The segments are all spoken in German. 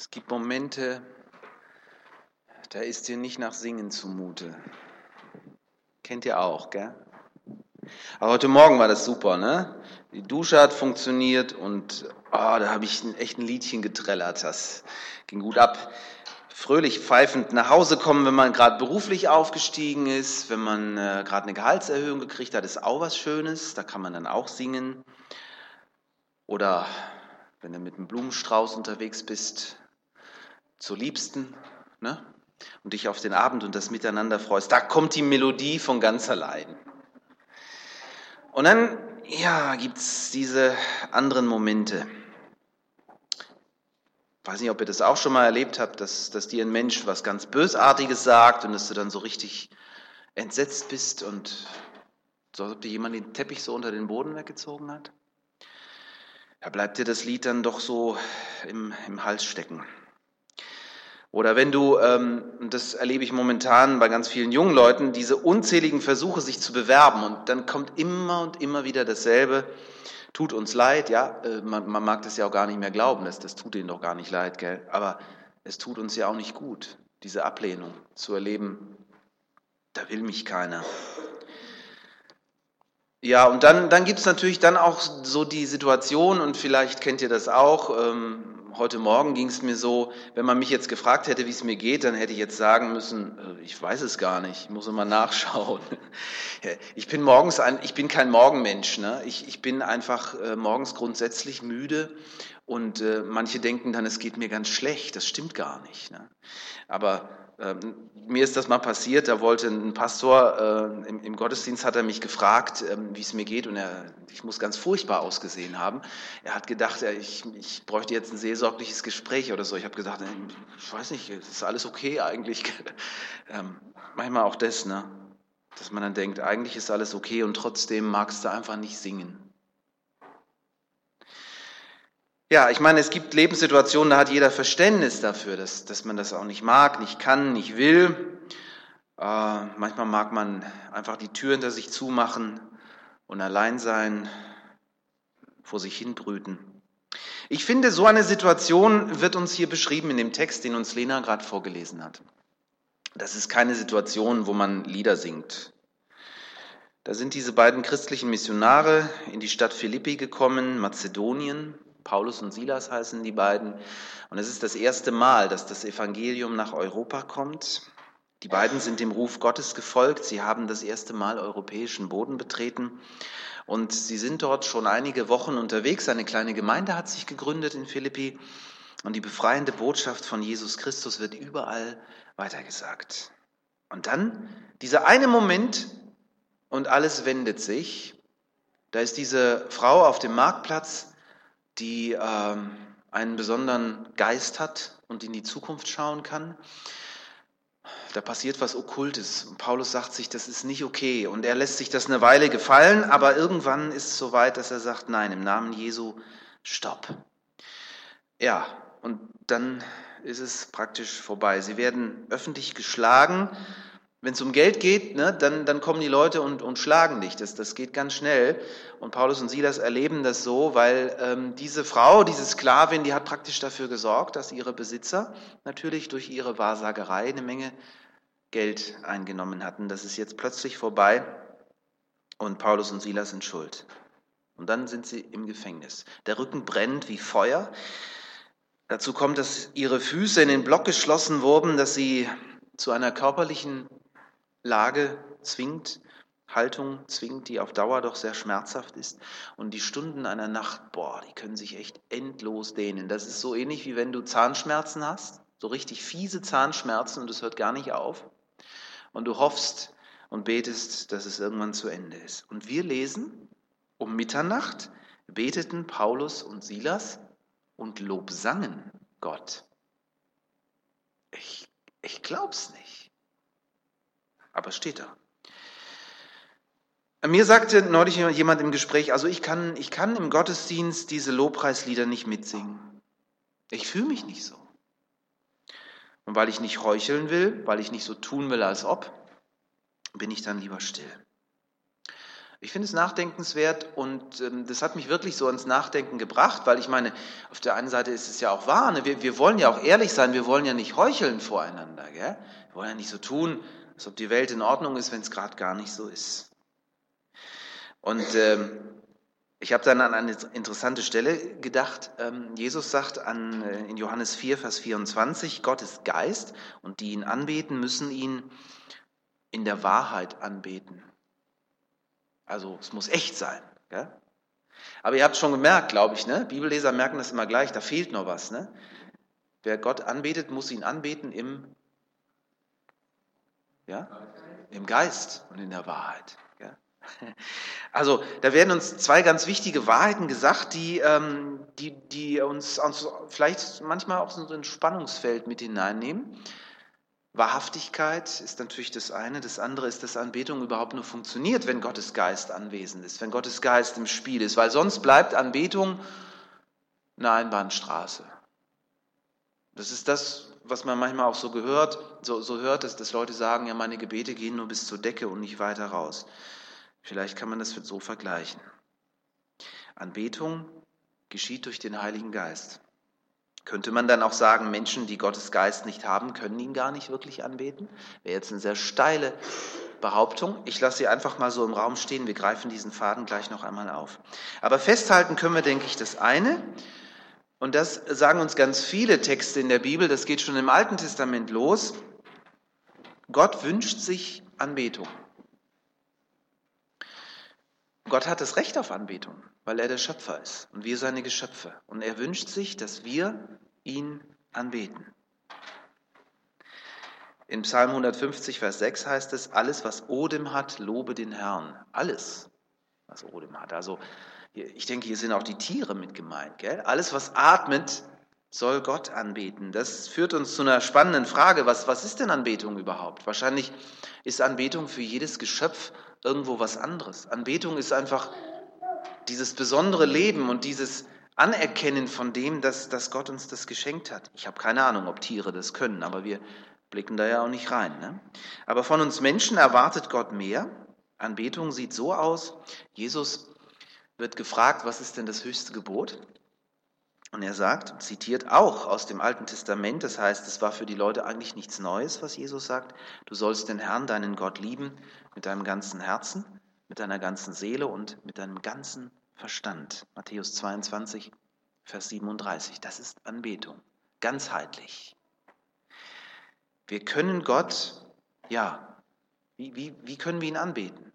Es gibt Momente, da ist dir nicht nach Singen zumute. Kennt ihr auch, gell? Aber heute Morgen war das super, ne? Die Dusche hat funktioniert und oh, da habe ich ein, echt ein Liedchen getrellert. Das ging gut ab. Fröhlich pfeifend nach Hause kommen, wenn man gerade beruflich aufgestiegen ist, wenn man äh, gerade eine Gehaltserhöhung gekriegt hat, ist auch was Schönes. Da kann man dann auch singen. Oder wenn du mit einem Blumenstrauß unterwegs bist, zur Liebsten, ne? und dich auf den Abend und das Miteinander freust, da kommt die Melodie von ganz allein. Und dann, ja, gibt's diese anderen Momente. Ich weiß nicht, ob ihr das auch schon mal erlebt habt, dass, dass dir ein Mensch was ganz Bösartiges sagt und dass du dann so richtig entsetzt bist und so, als ob dir jemand den Teppich so unter den Boden weggezogen hat. Da bleibt dir das Lied dann doch so im, im Hals stecken. Oder wenn du, ähm, das erlebe ich momentan bei ganz vielen jungen Leuten, diese unzähligen Versuche, sich zu bewerben und dann kommt immer und immer wieder dasselbe. Tut uns leid, ja, äh, man, man mag das ja auch gar nicht mehr glauben, das, das tut ihnen doch gar nicht leid, gell? aber es tut uns ja auch nicht gut, diese Ablehnung zu erleben. Da will mich keiner. Ja, und dann, dann gibt es natürlich dann auch so die Situation, und vielleicht kennt ihr das auch, ähm, heute Morgen ging es mir so, wenn man mich jetzt gefragt hätte, wie es mir geht, dann hätte ich jetzt sagen müssen, äh, ich weiß es gar nicht, ich muss immer nachschauen. Ich bin morgens ein, ich bin kein Morgenmensch, ne? ich, ich bin einfach äh, morgens grundsätzlich müde und äh, manche denken dann, es geht mir ganz schlecht, das stimmt gar nicht. Ne? Aber ähm, mir ist das mal passiert, da wollte ein Pastor äh, im, im, Gottesdienst hat er mich gefragt, ähm, wie es mir geht und er, ich muss ganz furchtbar ausgesehen haben. Er hat gedacht, er, ich, ich bräuchte jetzt ein seelsorgliches Gespräch oder so. Ich habe gesagt, ich weiß nicht, ist alles okay eigentlich. ähm, manchmal auch das, ne? dass man dann denkt, eigentlich ist alles okay und trotzdem magst du einfach nicht singen. Ja, ich meine, es gibt Lebenssituationen, da hat jeder Verständnis dafür, dass, dass man das auch nicht mag, nicht kann, nicht will. Äh, manchmal mag man einfach die Tür hinter sich zumachen und allein sein, vor sich hin brüten. Ich finde, so eine Situation wird uns hier beschrieben in dem Text, den uns Lena gerade vorgelesen hat. Das ist keine Situation, wo man Lieder singt. Da sind diese beiden christlichen Missionare in die Stadt Philippi gekommen, Mazedonien, Paulus und Silas heißen die beiden. Und es ist das erste Mal, dass das Evangelium nach Europa kommt. Die beiden sind dem Ruf Gottes gefolgt. Sie haben das erste Mal europäischen Boden betreten. Und sie sind dort schon einige Wochen unterwegs. Eine kleine Gemeinde hat sich gegründet in Philippi. Und die befreiende Botschaft von Jesus Christus wird überall weitergesagt. Und dann dieser eine Moment und alles wendet sich. Da ist diese Frau auf dem Marktplatz die ähm, einen besonderen Geist hat und in die Zukunft schauen kann. Da passiert was Okkultes. Und Paulus sagt sich, das ist nicht okay. Und er lässt sich das eine Weile gefallen, aber irgendwann ist es so weit, dass er sagt, nein, im Namen Jesu, stopp. Ja, und dann ist es praktisch vorbei. Sie werden öffentlich geschlagen wenn es um Geld geht, ne, dann, dann kommen die Leute und, und schlagen dich. Das, das geht ganz schnell. Und Paulus und Silas erleben das so, weil ähm, diese Frau, diese Sklavin, die hat praktisch dafür gesorgt, dass ihre Besitzer natürlich durch ihre Wahrsagerei eine Menge Geld eingenommen hatten. Das ist jetzt plötzlich vorbei und Paulus und Silas sind schuld. Und dann sind sie im Gefängnis. Der Rücken brennt wie Feuer. Dazu kommt, dass ihre Füße in den Block geschlossen wurden, dass sie zu einer körperlichen Lage zwingt, Haltung zwingt, die auf Dauer doch sehr schmerzhaft ist. Und die Stunden einer Nacht, boah, die können sich echt endlos dehnen. Das ist so ähnlich wie wenn du Zahnschmerzen hast, so richtig fiese Zahnschmerzen und es hört gar nicht auf. Und du hoffst und betest, dass es irgendwann zu Ende ist. Und wir lesen, um Mitternacht beteten Paulus und Silas und lobsangen Gott. Ich, ich glaub's nicht aber es steht da. Mir sagte neulich jemand im Gespräch, also ich kann, ich kann im Gottesdienst diese Lobpreislieder nicht mitsingen. Ich fühle mich nicht so. Und weil ich nicht heucheln will, weil ich nicht so tun will, als ob, bin ich dann lieber still. Ich finde es nachdenkenswert und ähm, das hat mich wirklich so ans Nachdenken gebracht, weil ich meine, auf der einen Seite ist es ja auch wahr, ne? wir, wir wollen ja auch ehrlich sein, wir wollen ja nicht heucheln voreinander. Gell? Wir wollen ja nicht so tun, als ob die Welt in Ordnung ist, wenn es gerade gar nicht so ist. Und ähm, ich habe dann an eine interessante Stelle gedacht. Ähm, Jesus sagt an, äh, in Johannes 4, Vers 24, Gott ist Geist und die ihn anbeten, müssen ihn in der Wahrheit anbeten. Also es muss echt sein. Gell? Aber ihr habt schon gemerkt, glaube ich, ne? Bibelleser merken das immer gleich, da fehlt noch was. Ne? Wer Gott anbetet, muss ihn anbeten im, ja? im Geist und in der Wahrheit. Gell? Also da werden uns zwei ganz wichtige Wahrheiten gesagt, die, ähm, die, die uns, uns vielleicht manchmal auch so ein Spannungsfeld mit hineinnehmen. Wahrhaftigkeit ist natürlich das eine, das andere ist, dass Anbetung überhaupt nur funktioniert, wenn Gottes Geist anwesend ist, wenn Gottes Geist im Spiel ist, weil sonst bleibt Anbetung eine Einbahnstraße. Das ist das, was man manchmal auch so gehört, so, so hört, dass, dass Leute sagen, ja, meine Gebete gehen nur bis zur Decke und nicht weiter raus. Vielleicht kann man das so vergleichen. Anbetung geschieht durch den Heiligen Geist. Könnte man dann auch sagen, Menschen, die Gottes Geist nicht haben, können ihn gar nicht wirklich anbeten? Wäre jetzt eine sehr steile Behauptung. Ich lasse sie einfach mal so im Raum stehen. Wir greifen diesen Faden gleich noch einmal auf. Aber festhalten können wir, denke ich, das eine. Und das sagen uns ganz viele Texte in der Bibel. Das geht schon im Alten Testament los. Gott wünscht sich Anbetung. Gott hat das Recht auf Anbetung, weil er der Schöpfer ist und wir seine Geschöpfe. Und er wünscht sich, dass wir ihn anbeten. In Psalm 150, Vers 6 heißt es, alles, was Odem hat, lobe den Herrn. Alles, was Odem hat. Also ich denke, hier sind auch die Tiere mit gemeint. Gell? Alles, was atmet, soll Gott anbeten. Das führt uns zu einer spannenden Frage. Was, was ist denn Anbetung überhaupt? Wahrscheinlich ist Anbetung für jedes Geschöpf irgendwo was anderes. Anbetung ist einfach dieses besondere Leben und dieses Anerkennen von dem, dass, dass Gott uns das geschenkt hat. Ich habe keine Ahnung, ob Tiere das können, aber wir blicken da ja auch nicht rein. Ne? Aber von uns Menschen erwartet Gott mehr. Anbetung sieht so aus. Jesus wird gefragt, was ist denn das höchste Gebot? Und er sagt, zitiert auch aus dem Alten Testament, das heißt, es war für die Leute eigentlich nichts Neues, was Jesus sagt. Du sollst den Herrn, deinen Gott lieben mit deinem ganzen Herzen, mit deiner ganzen Seele und mit deinem ganzen Verstand. Matthäus 22, Vers 37. Das ist Anbetung, ganzheitlich. Wir können Gott, ja, wie, wie, wie können wir ihn anbeten?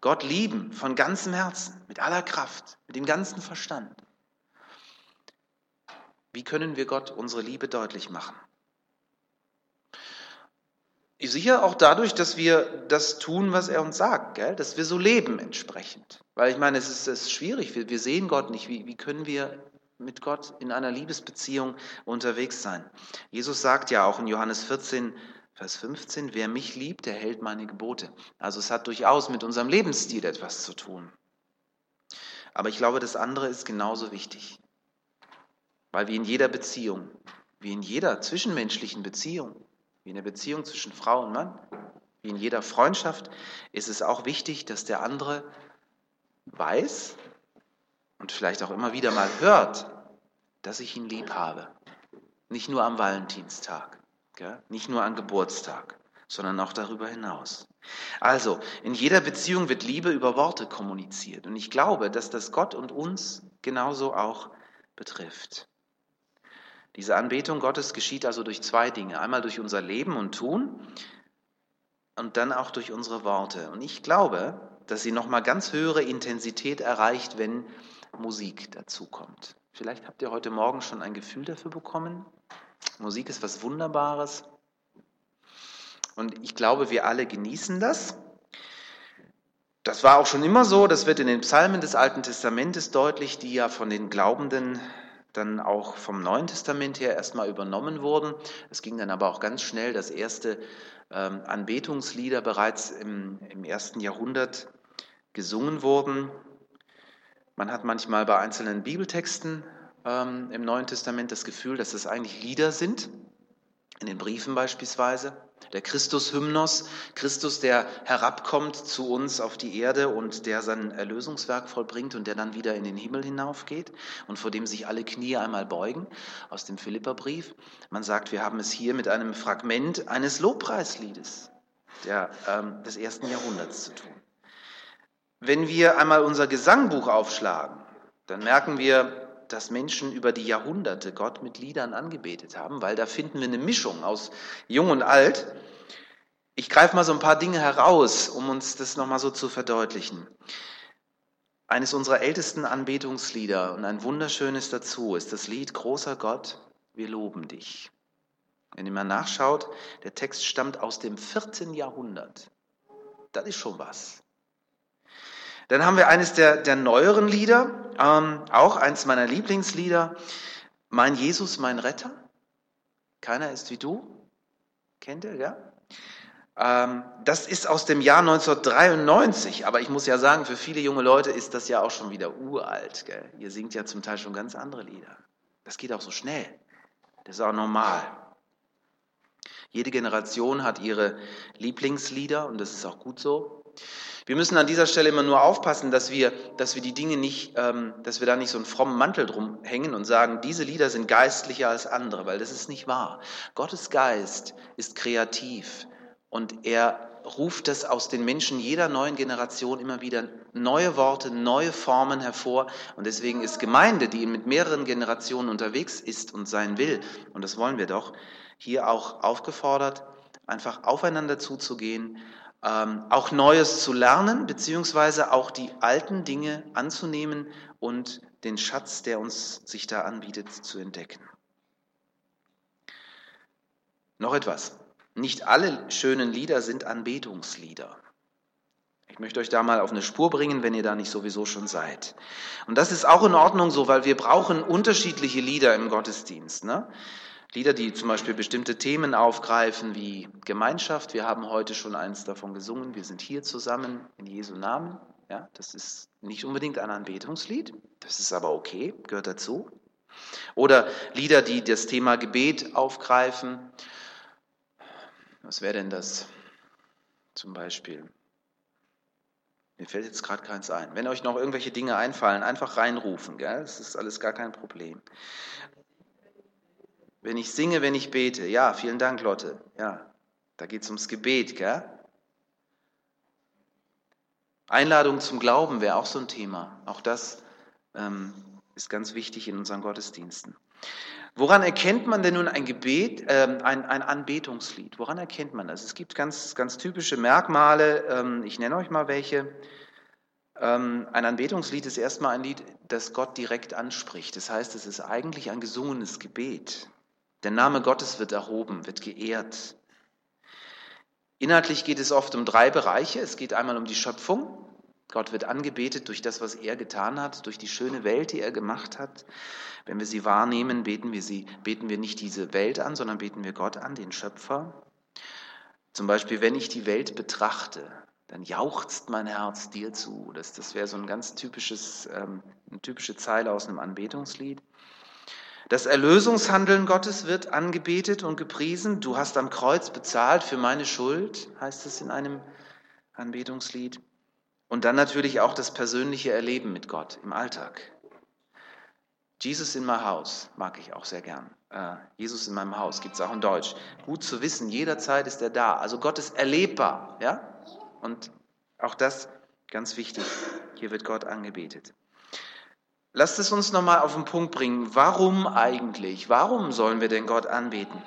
Gott lieben von ganzem Herzen, mit aller Kraft, mit dem ganzen Verstand. Wie können wir Gott unsere Liebe deutlich machen? Sicher auch dadurch, dass wir das tun, was er uns sagt, gell? dass wir so leben entsprechend. Weil ich meine, es ist, es ist schwierig, wir, wir, sehen Gott nicht. Wie, wie können wir mit Gott in einer Liebesbeziehung unterwegs sein? Jesus sagt ja auch in Johannes 14, Vers 15, wer mich liebt, der hält meine Gebote. Also es hat durchaus mit unserem Lebensstil etwas zu tun. Aber ich glaube, das andere ist genauso wichtig. Weil wie in jeder Beziehung, wie in jeder zwischenmenschlichen Beziehung, wie in der Beziehung zwischen Frau und Mann, wie in jeder Freundschaft, ist es auch wichtig, dass der andere weiß und vielleicht auch immer wieder mal hört, dass ich ihn lieb habe. Nicht nur am Valentinstag, nicht nur am Geburtstag, sondern auch darüber hinaus. Also, in jeder Beziehung wird Liebe über Worte kommuniziert. Und ich glaube, dass das Gott und uns genauso auch betrifft. Diese Anbetung Gottes geschieht also durch zwei Dinge. Einmal durch unser Leben und Tun und dann auch durch unsere Worte. Und ich glaube, dass sie nochmal ganz höhere Intensität erreicht, wenn Musik dazukommt. Vielleicht habt ihr heute Morgen schon ein Gefühl dafür bekommen. Musik ist was Wunderbares. Und ich glaube, wir alle genießen das. Das war auch schon immer so, das wird in den Psalmen des Alten Testamentes deutlich, die ja von den Glaubenden dann auch vom Neuen Testament her erstmal übernommen wurden. Es ging dann aber auch ganz schnell, dass erste ähm, Anbetungslieder bereits im, im ersten Jahrhundert gesungen wurden. Man hat manchmal bei einzelnen Bibeltexten ähm, im Neuen Testament das Gefühl, dass es eigentlich Lieder sind. in den Briefen beispielsweise. Der Christus-Hymnos, Christus, der herabkommt zu uns auf die Erde und der sein Erlösungswerk vollbringt und der dann wieder in den Himmel hinaufgeht und vor dem sich alle Knie einmal beugen, aus dem Philipperbrief. Man sagt, wir haben es hier mit einem Fragment eines Lobpreisliedes der, ähm, des ersten Jahrhunderts zu tun. Wenn wir einmal unser Gesangbuch aufschlagen, dann merken wir, dass Menschen über die Jahrhunderte Gott mit Liedern angebetet haben, weil da finden wir eine Mischung aus Jung und Alt. Ich greife mal so ein paar Dinge heraus, um uns das nochmal so zu verdeutlichen. Eines unserer ältesten Anbetungslieder und ein wunderschönes dazu ist das Lied Großer Gott, wir loben dich. Wenn ihr mal nachschaut, der Text stammt aus dem vierten Jahrhundert. Das ist schon was. Dann haben wir eines der, der neueren Lieder, ähm, auch eins meiner Lieblingslieder, Mein Jesus, mein Retter. Keiner ist wie du. Kennt ihr, ja? Ähm, das ist aus dem Jahr 1993, aber ich muss ja sagen, für viele junge Leute ist das ja auch schon wieder uralt. Gell? Ihr singt ja zum Teil schon ganz andere Lieder. Das geht auch so schnell. Das ist auch normal. Jede Generation hat ihre Lieblingslieder und das ist auch gut so. Wir müssen an dieser Stelle immer nur aufpassen, dass wir, dass wir die Dinge nicht, ähm, dass wir da nicht so einen frommen Mantel drum hängen und sagen, diese Lieder sind geistlicher als andere, weil das ist nicht wahr. Gottes Geist ist kreativ und er ruft das aus den Menschen jeder neuen Generation immer wieder neue Worte, neue Formen hervor. Und deswegen ist Gemeinde, die mit mehreren Generationen unterwegs ist und sein will, und das wollen wir doch, hier auch aufgefordert, einfach aufeinander zuzugehen ähm, auch Neues zu lernen, beziehungsweise auch die alten Dinge anzunehmen und den Schatz, der uns sich da anbietet, zu entdecken. Noch etwas. Nicht alle schönen Lieder sind Anbetungslieder. Ich möchte euch da mal auf eine Spur bringen, wenn ihr da nicht sowieso schon seid. Und das ist auch in Ordnung so, weil wir brauchen unterschiedliche Lieder im Gottesdienst. Ne? Lieder, die zum Beispiel bestimmte Themen aufgreifen wie Gemeinschaft. Wir haben heute schon eins davon gesungen. Wir sind hier zusammen in Jesu Namen. Ja, das ist nicht unbedingt ein Anbetungslied. Das ist aber okay, gehört dazu. Oder Lieder, die das Thema Gebet aufgreifen. Was wäre denn das zum Beispiel? Mir fällt jetzt gerade keins ein. Wenn euch noch irgendwelche Dinge einfallen, einfach reinrufen. Gell? Das ist alles gar kein Problem. Wenn ich singe, wenn ich bete. Ja, vielen Dank, Lotte. Ja, da geht es ums Gebet, gell? Einladung zum Glauben wäre auch so ein Thema. Auch das ähm, ist ganz wichtig in unseren Gottesdiensten. Woran erkennt man denn nun ein Gebet, ähm, ein, ein Anbetungslied? Woran erkennt man das? Es gibt ganz, ganz typische Merkmale. Ähm, ich nenne euch mal welche. Ähm, ein Anbetungslied ist erstmal ein Lied, das Gott direkt anspricht. Das heißt, es ist eigentlich ein gesungenes Gebet. Der Name Gottes wird erhoben, wird geehrt. Inhaltlich geht es oft um drei Bereiche. Es geht einmal um die Schöpfung. Gott wird angebetet durch das, was er getan hat, durch die schöne Welt, die er gemacht hat. Wenn wir sie wahrnehmen, beten wir sie, beten wir nicht diese Welt an, sondern beten wir Gott an, den Schöpfer. Zum Beispiel, wenn ich die Welt betrachte, dann jauchzt mein Herz dir zu. Das, das wäre so ein ganz typisches, ähm, eine typische Zeile aus einem Anbetungslied. Das Erlösungshandeln Gottes wird angebetet und gepriesen. Du hast am Kreuz bezahlt für meine Schuld, heißt es in einem Anbetungslied. Und dann natürlich auch das persönliche Erleben mit Gott im Alltag. Jesus in my house mag ich auch sehr gern. Uh, Jesus in meinem Haus gibt es auch in Deutsch. Gut zu wissen, jederzeit ist er da. Also Gott ist erlebbar. Ja? Und auch das ganz wichtig. Hier wird Gott angebetet. Lasst es uns nochmal auf den Punkt bringen. Warum eigentlich? Warum sollen wir denn Gott anbeten?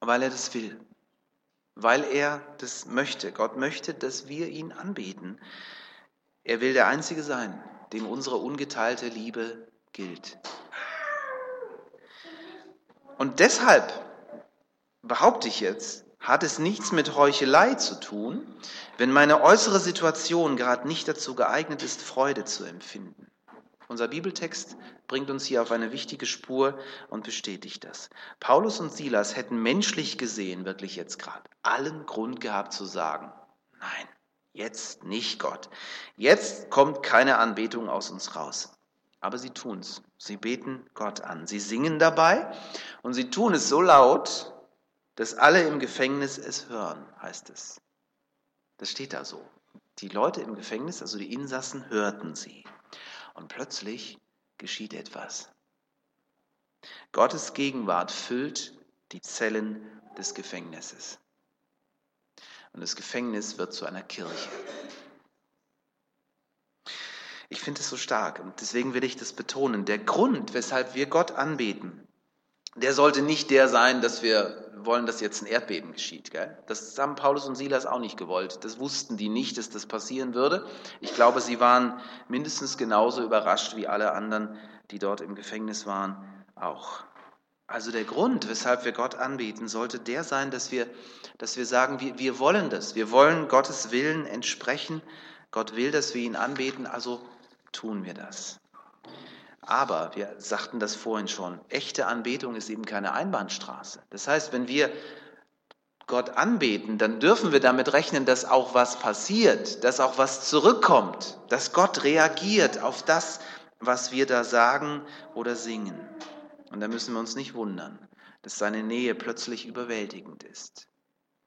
Weil er das will. Weil er das möchte. Gott möchte, dass wir ihn anbeten. Er will der Einzige sein, dem unsere ungeteilte Liebe gilt. Und deshalb behaupte ich jetzt, hat es nichts mit Heuchelei zu tun, wenn meine äußere Situation gerade nicht dazu geeignet ist, Freude zu empfinden. Unser Bibeltext bringt uns hier auf eine wichtige Spur und bestätigt das. Paulus und Silas hätten menschlich gesehen, wirklich jetzt gerade, allen Grund gehabt zu sagen, nein, jetzt nicht Gott. Jetzt kommt keine Anbetung aus uns raus. Aber sie tun's. Sie beten Gott an. Sie singen dabei und sie tun es so laut, dass alle im Gefängnis es hören, heißt es. Das steht da so. Die Leute im Gefängnis, also die Insassen, hörten sie. Und plötzlich geschieht etwas. Gottes Gegenwart füllt die Zellen des Gefängnisses. Und das Gefängnis wird zu einer Kirche. Ich finde es so stark und deswegen will ich das betonen. Der Grund, weshalb wir Gott anbeten, der sollte nicht der sein, dass wir wollen, dass jetzt ein Erdbeben geschieht. Gell? Das haben Paulus und Silas auch nicht gewollt. Das wussten die nicht, dass das passieren würde. Ich glaube, sie waren mindestens genauso überrascht wie alle anderen, die dort im Gefängnis waren, auch. Also der Grund, weshalb wir Gott anbeten, sollte der sein, dass wir, dass wir sagen, wir, wir wollen das. Wir wollen Gottes Willen entsprechen. Gott will, dass wir ihn anbeten, also tun wir das. Aber wir sagten das vorhin schon, echte Anbetung ist eben keine Einbahnstraße. Das heißt, wenn wir Gott anbeten, dann dürfen wir damit rechnen, dass auch was passiert, dass auch was zurückkommt, dass Gott reagiert auf das, was wir da sagen oder singen. Und da müssen wir uns nicht wundern, dass seine Nähe plötzlich überwältigend ist,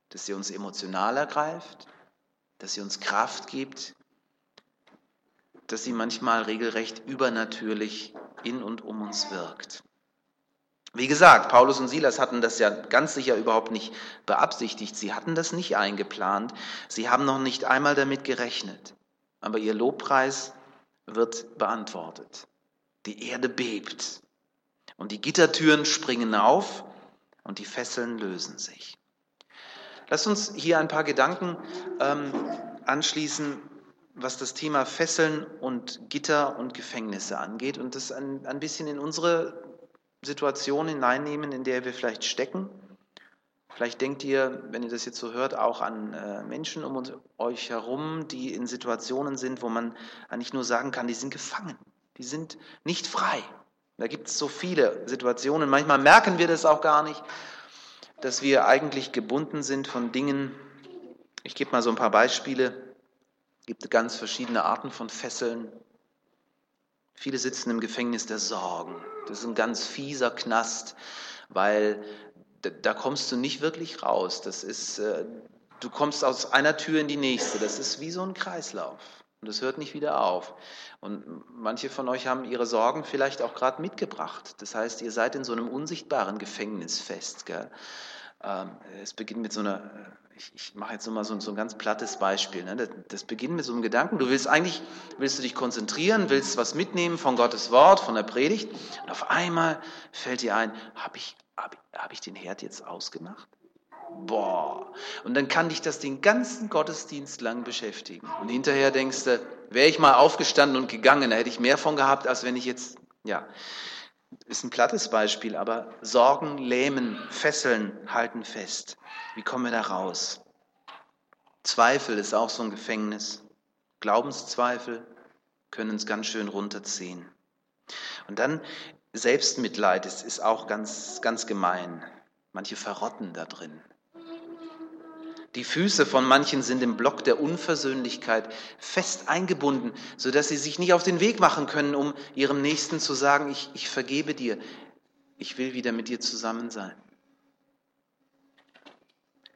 dass sie uns emotional ergreift, dass sie uns Kraft gibt, dass sie manchmal regelrecht übernatürlich in und um uns wirkt. Wie gesagt, Paulus und Silas hatten das ja ganz sicher überhaupt nicht beabsichtigt. Sie hatten das nicht eingeplant. Sie haben noch nicht einmal damit gerechnet. Aber ihr Lobpreis wird beantwortet. Die Erde bebt und die Gittertüren springen auf und die Fesseln lösen sich. Lasst uns hier ein paar Gedanken ähm, anschließen, was das Thema Fesseln und Gitter und Gefängnisse angeht und das ein, ein bisschen in unsere Situation hineinnehmen, in der wir vielleicht stecken. Vielleicht denkt ihr, wenn ihr das jetzt so hört, auch an äh, Menschen um euch herum, die in Situationen sind, wo man eigentlich nur sagen kann, die sind gefangen, die sind nicht frei. Da gibt es so viele Situationen. Manchmal merken wir das auch gar nicht, dass wir eigentlich gebunden sind von Dingen. Ich gebe mal so ein paar Beispiele. Gibt ganz verschiedene Arten von Fesseln. Viele sitzen im Gefängnis der Sorgen. Das ist ein ganz fieser Knast, weil da kommst du nicht wirklich raus. Das ist, äh, du kommst aus einer Tür in die nächste. Das ist wie so ein Kreislauf. Und das hört nicht wieder auf. Und manche von euch haben ihre Sorgen vielleicht auch gerade mitgebracht. Das heißt, ihr seid in so einem unsichtbaren Gefängnis fest. Gell? Ähm, es beginnt mit so einer ich, ich mache jetzt nochmal so, so ein ganz plattes Beispiel. Ne? Das, das, beginnt mit so einem Gedanken. Du willst eigentlich, willst du dich konzentrieren, willst was mitnehmen von Gottes Wort, von der Predigt. Und auf einmal fällt dir ein, habe ich, hab, hab ich den Herd jetzt ausgemacht? Boah. Und dann kann dich das den ganzen Gottesdienst lang beschäftigen. Und hinterher denkst du, wäre ich mal aufgestanden und gegangen, da hätte ich mehr von gehabt, als wenn ich jetzt, ja. Ist ein plattes Beispiel, aber Sorgen lähmen, fesseln, halten fest. Wie kommen wir da raus? Zweifel ist auch so ein Gefängnis. Glaubenszweifel können uns ganz schön runterziehen. Und dann Selbstmitleid ist, ist auch ganz, ganz gemein. Manche verrotten da drin. Die Füße von manchen sind im Block der Unversöhnlichkeit fest eingebunden, sodass sie sich nicht auf den Weg machen können, um ihrem Nächsten zu sagen, ich, ich vergebe dir, ich will wieder mit dir zusammen sein.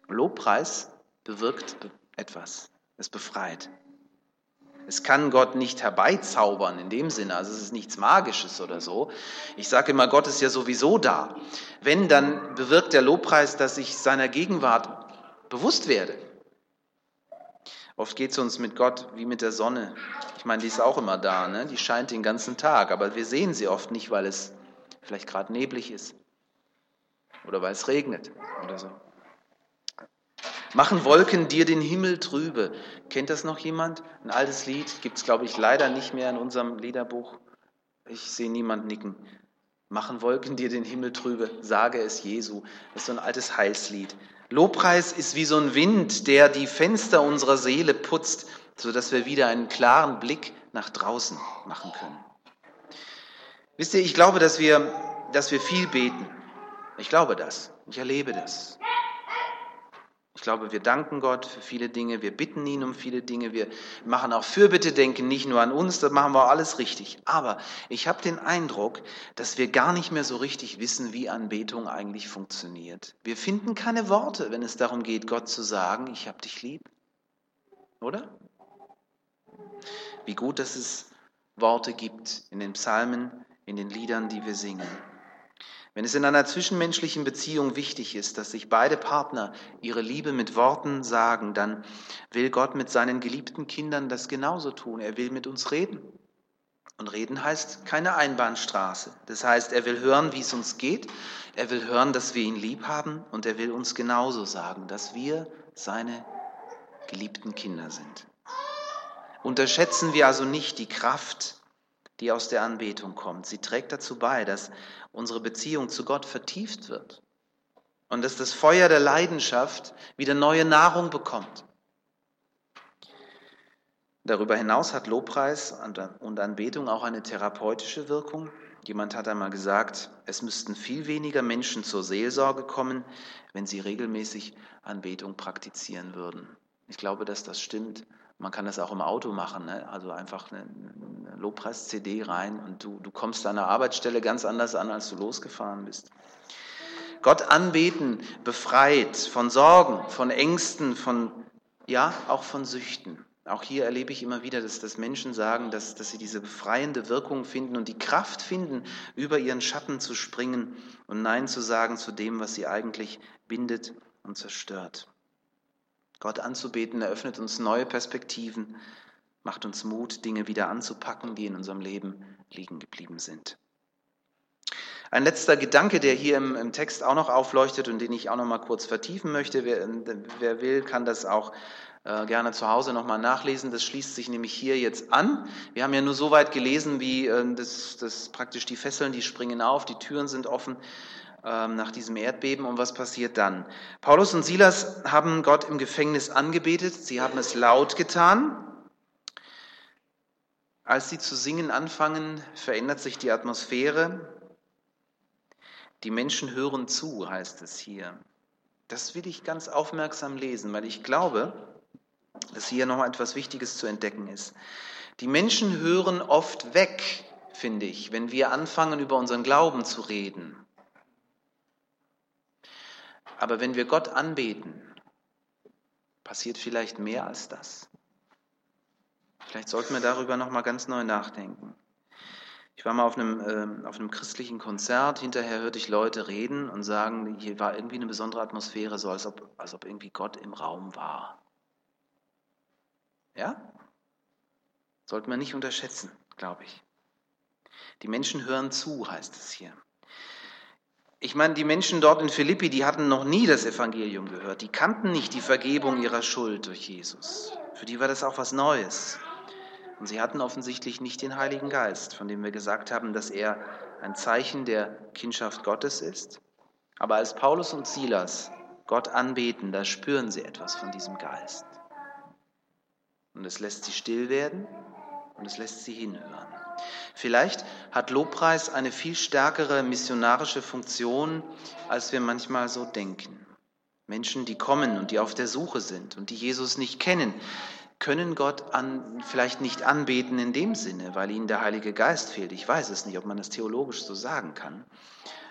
Lobpreis bewirkt etwas, es befreit. Es kann Gott nicht herbeizaubern in dem Sinne, also es ist nichts Magisches oder so. Ich sage immer, Gott ist ja sowieso da. Wenn, dann bewirkt der Lobpreis, dass ich seiner Gegenwart bewusst werde. Oft geht es uns mit Gott wie mit der Sonne. Ich meine, die ist auch immer da, ne? die scheint den ganzen Tag, aber wir sehen sie oft nicht, weil es vielleicht gerade neblig ist oder weil es regnet oder so. Machen Wolken dir den Himmel trübe. Kennt das noch jemand? Ein altes Lied, gibt es, glaube ich, leider nicht mehr in unserem Liederbuch. Ich sehe niemand nicken. Machen Wolken dir den Himmel trübe, sage es Jesu. Das ist so ein altes Heilslied. Lobpreis ist wie so ein Wind, der die Fenster unserer Seele putzt, sodass wir wieder einen klaren Blick nach draußen machen können. Wisst ihr, ich glaube, dass wir, dass wir viel beten. Ich glaube das. Ich erlebe das. Glaube, wir danken Gott für viele Dinge, wir bitten ihn um viele Dinge, wir machen auch Fürbitte denken, nicht nur an uns, das machen wir alles richtig. Aber ich habe den Eindruck, dass wir gar nicht mehr so richtig wissen, wie Anbetung eigentlich funktioniert. Wir finden keine Worte, wenn es darum geht, Gott zu sagen, ich habe dich lieb. Oder? Wie gut, dass es Worte gibt in den Psalmen, in den Liedern, die wir singen. Wenn es in einer zwischenmenschlichen Beziehung wichtig ist, dass sich beide Partner ihre Liebe mit Worten sagen, dann will Gott mit seinen geliebten Kindern das genauso tun. Er will mit uns reden. Und reden heißt keine Einbahnstraße. Das heißt, er will hören, wie es uns geht. Er will hören, dass wir ihn lieb haben. Und er will uns genauso sagen, dass wir seine geliebten Kinder sind. Unterschätzen wir also nicht die Kraft, die aus der Anbetung kommt. Sie trägt dazu bei, dass unsere Beziehung zu Gott vertieft wird und dass das Feuer der Leidenschaft wieder neue Nahrung bekommt. Darüber hinaus hat Lobpreis und Anbetung auch eine therapeutische Wirkung. Jemand hat einmal gesagt, es müssten viel weniger Menschen zur Seelsorge kommen, wenn sie regelmäßig Anbetung praktizieren würden. Ich glaube, dass das stimmt. Man kann das auch im Auto machen, ne? also einfach eine, Lobpreis-CD rein und du, du kommst deiner Arbeitsstelle ganz anders an, als du losgefahren bist. Gott anbeten befreit von Sorgen, von Ängsten, von, ja, auch von Süchten. Auch hier erlebe ich immer wieder, dass, dass Menschen sagen, dass, dass sie diese befreiende Wirkung finden und die Kraft finden, über ihren Schatten zu springen und Nein zu sagen zu dem, was sie eigentlich bindet und zerstört. Gott anzubeten eröffnet uns neue Perspektiven, macht uns Mut, Dinge wieder anzupacken, die in unserem Leben liegen geblieben sind. Ein letzter Gedanke, der hier im, im, Text auch noch aufleuchtet und den ich auch noch mal kurz vertiefen möchte. Wer, wer will, kann das auch äh, gerne zu Hause noch mal nachlesen. Das schließt sich nämlich hier jetzt an. Wir haben ja nur so weit gelesen, wie äh, das, das praktisch die Fesseln, die springen auf, die Türen sind offen. Ähm, nach diesem Erdbeben. Und was passiert dann? Paulus und Silas haben Gott im Gefängnis angebetet. Sie haben es laut getan. Als sie zu singen anfangen, verändert sich die Atmosphäre. Die Menschen hören zu, heißt es hier. Das will ich ganz aufmerksam lesen, weil ich glaube, dass hier noch etwas Wichtiges zu entdecken ist. Die Menschen hören oft weg, finde ich, wenn wir anfangen, über unseren Glauben zu reden. Aber wenn wir Gott anbeten, passiert vielleicht mehr als das. Vielleicht sollten wir darüber noch mal ganz neu nachdenken. Ich war mal auf einem, äh, auf einem christlichen Konzert, hinterher hörte ich Leute reden und sagen, hier war irgendwie eine besondere Atmosphäre, so als ob, als ob irgendwie Gott im Raum war. Ja? Sollten wir nicht unterschätzen, glaube ich. Die Menschen hören zu, heißt es hier. Ich meine, die Menschen dort in Philippi, die hatten noch nie das Evangelium gehört. Die kannten nicht die Vergebung ihrer Schuld durch Jesus. Für die war das auch was Neues. Und sie hatten offensichtlich nicht den Heiligen Geist, von dem wir gesagt haben, dass er ein Zeichen der Kindschaft Gottes ist. Aber als Paulus und Silas Gott anbeten, da spüren sie etwas von diesem Geist. Und es lässt sie still werden und es lässt sie hinhören. Vielleicht hat Lobpreis eine viel stärkere missionarische Funktion, als wir manchmal so denken. Menschen, die kommen und die auf der Suche sind und die Jesus nicht kennen, können Gott an, vielleicht nicht anbeten in dem Sinne, weil ihnen der Heilige Geist fehlt. Ich weiß es nicht, ob man das theologisch so sagen kann.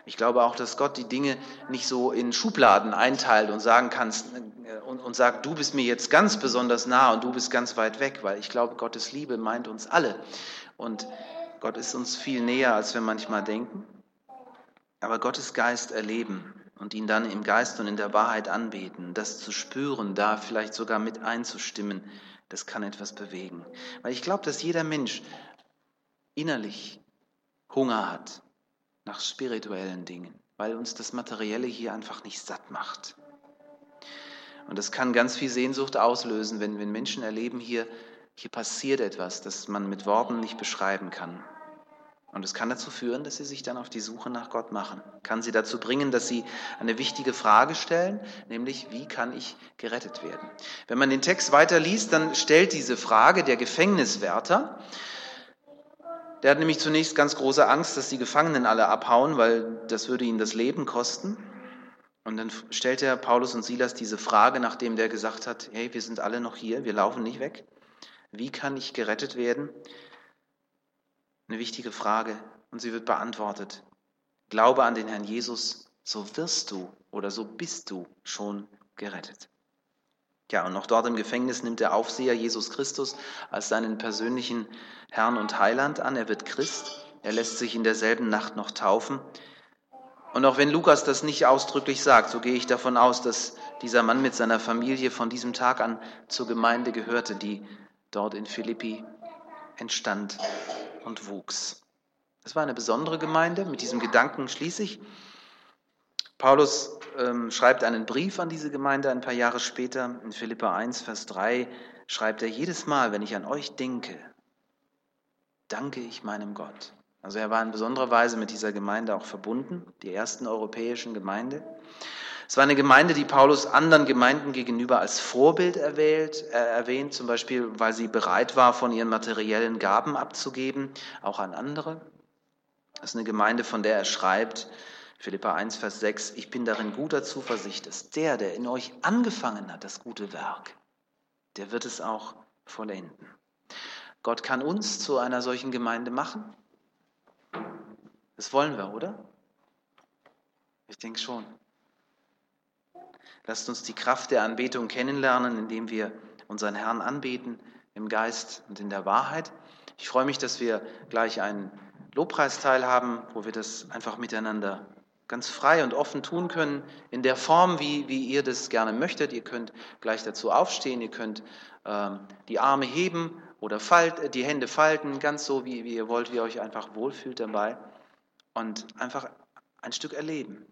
Ich glaube auch, dass Gott die Dinge nicht so in Schubladen einteilt und sagen kann und, und sagt, du bist mir jetzt ganz besonders nah und du bist ganz weit weg, weil ich glaube, Gottes Liebe meint uns alle. Und Gott ist uns viel näher, als wir manchmal denken. Aber Gottes Geist erleben und ihn dann im Geist und in der Wahrheit anbeten, das zu spüren, da vielleicht sogar mit einzustimmen, das kann etwas bewegen. Weil ich glaube, dass jeder Mensch innerlich Hunger hat nach spirituellen Dingen, weil uns das Materielle hier einfach nicht satt macht. Und das kann ganz viel Sehnsucht auslösen, wenn, wenn Menschen erleben, hier hier passiert etwas, das man mit Worten nicht beschreiben kann. Und es kann dazu führen, dass sie sich dann auf die Suche nach Gott machen. Kann sie dazu bringen, dass sie eine wichtige Frage stellen, nämlich wie kann ich gerettet werden? Wenn man den Text weiter liest, dann stellt diese Frage der Gefängniswärter. Der hat nämlich zunächst ganz große Angst, dass die Gefangenen alle abhauen, weil das würde ihnen das Leben kosten. Und dann stellt er Paulus und Silas diese Frage, nachdem der gesagt hat, hey, wir sind alle noch hier, wir laufen nicht weg. Wie kann ich gerettet werden? Eine wichtige Frage und sie wird beantwortet. Glaube an den Herrn Jesus, so wirst du oder so bist du schon gerettet. Ja, und noch dort im Gefängnis nimmt der Aufseher Jesus Christus als seinen persönlichen Herrn und Heiland an. Er wird Christ. Er lässt sich in derselben Nacht noch taufen. Und auch wenn Lukas das nicht ausdrücklich sagt, so gehe ich davon aus, dass dieser Mann mit seiner Familie von diesem Tag an zur Gemeinde gehörte, die dort in Philippi entstand und wuchs. Es war eine besondere Gemeinde, mit diesem Gedanken schließe ich. Paulus ähm, schreibt einen Brief an diese Gemeinde ein paar Jahre später. In Philippa 1, Vers 3 schreibt er, jedes Mal, wenn ich an euch denke, danke ich meinem Gott. Also er war in besonderer Weise mit dieser Gemeinde auch verbunden, die ersten europäischen Gemeinde. Es war eine Gemeinde, die Paulus anderen Gemeinden gegenüber als Vorbild erwählt, äh, erwähnt, zum Beispiel, weil sie bereit war, von ihren materiellen Gaben abzugeben, auch an andere. Das ist eine Gemeinde, von der er schreibt, Philippa 1, Vers 6, ich bin darin guter Zuversicht, dass der, der in euch angefangen hat, das gute Werk, der wird es auch vollenden. Gott kann uns zu einer solchen Gemeinde machen. Das wollen wir, oder? Ich denke schon. Lasst uns die Kraft der Anbetung kennenlernen, indem wir unseren Herrn anbeten im Geist und in der Wahrheit. Ich freue mich, dass wir gleich einen Lobpreisteil haben, wo wir das einfach miteinander ganz frei und offen tun können, in der Form, wie, wie ihr das gerne möchtet. Ihr könnt gleich dazu aufstehen, ihr könnt ähm, die Arme heben oder falt, die Hände falten, ganz so, wie, wie ihr wollt, wie ihr euch einfach wohlfühlt dabei und einfach ein Stück erleben,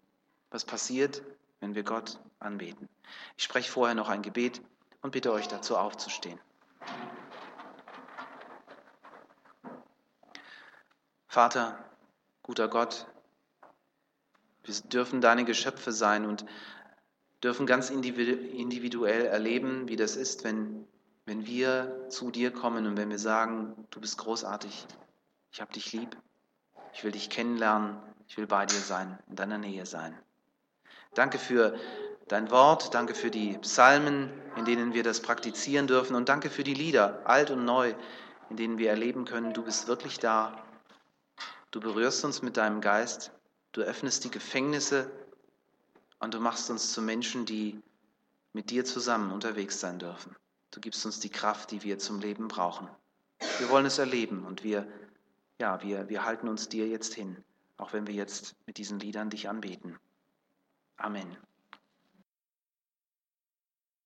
was passiert, wenn wir Gott anbeten. Ich spreche vorher noch ein Gebet und bitte euch dazu aufzustehen. Vater, guter Gott, wir dürfen deine Geschöpfe sein und dürfen ganz individuell erleben, wie das ist, wenn, wenn wir zu dir kommen und wenn wir sagen, du bist großartig, ich habe dich lieb. Ich will dich kennenlernen. Ich will bei dir sein, in deiner Nähe sein. Danke für dein Wort. Danke für die Psalmen, in denen wir das praktizieren dürfen. Und danke für die Lieder, alt und neu, in denen wir erleben können, du bist wirklich da. Du berührst uns mit deinem Geist. Du öffnest die Gefängnisse und du machst uns zu Menschen, die mit dir zusammen unterwegs sein dürfen. Du gibst uns die Kraft, die wir zum Leben brauchen. Wir wollen es erleben und wir ja, wir, wir halten uns dir jetzt hin, auch wenn wir jetzt mit diesen Liedern dich anbeten. Amen.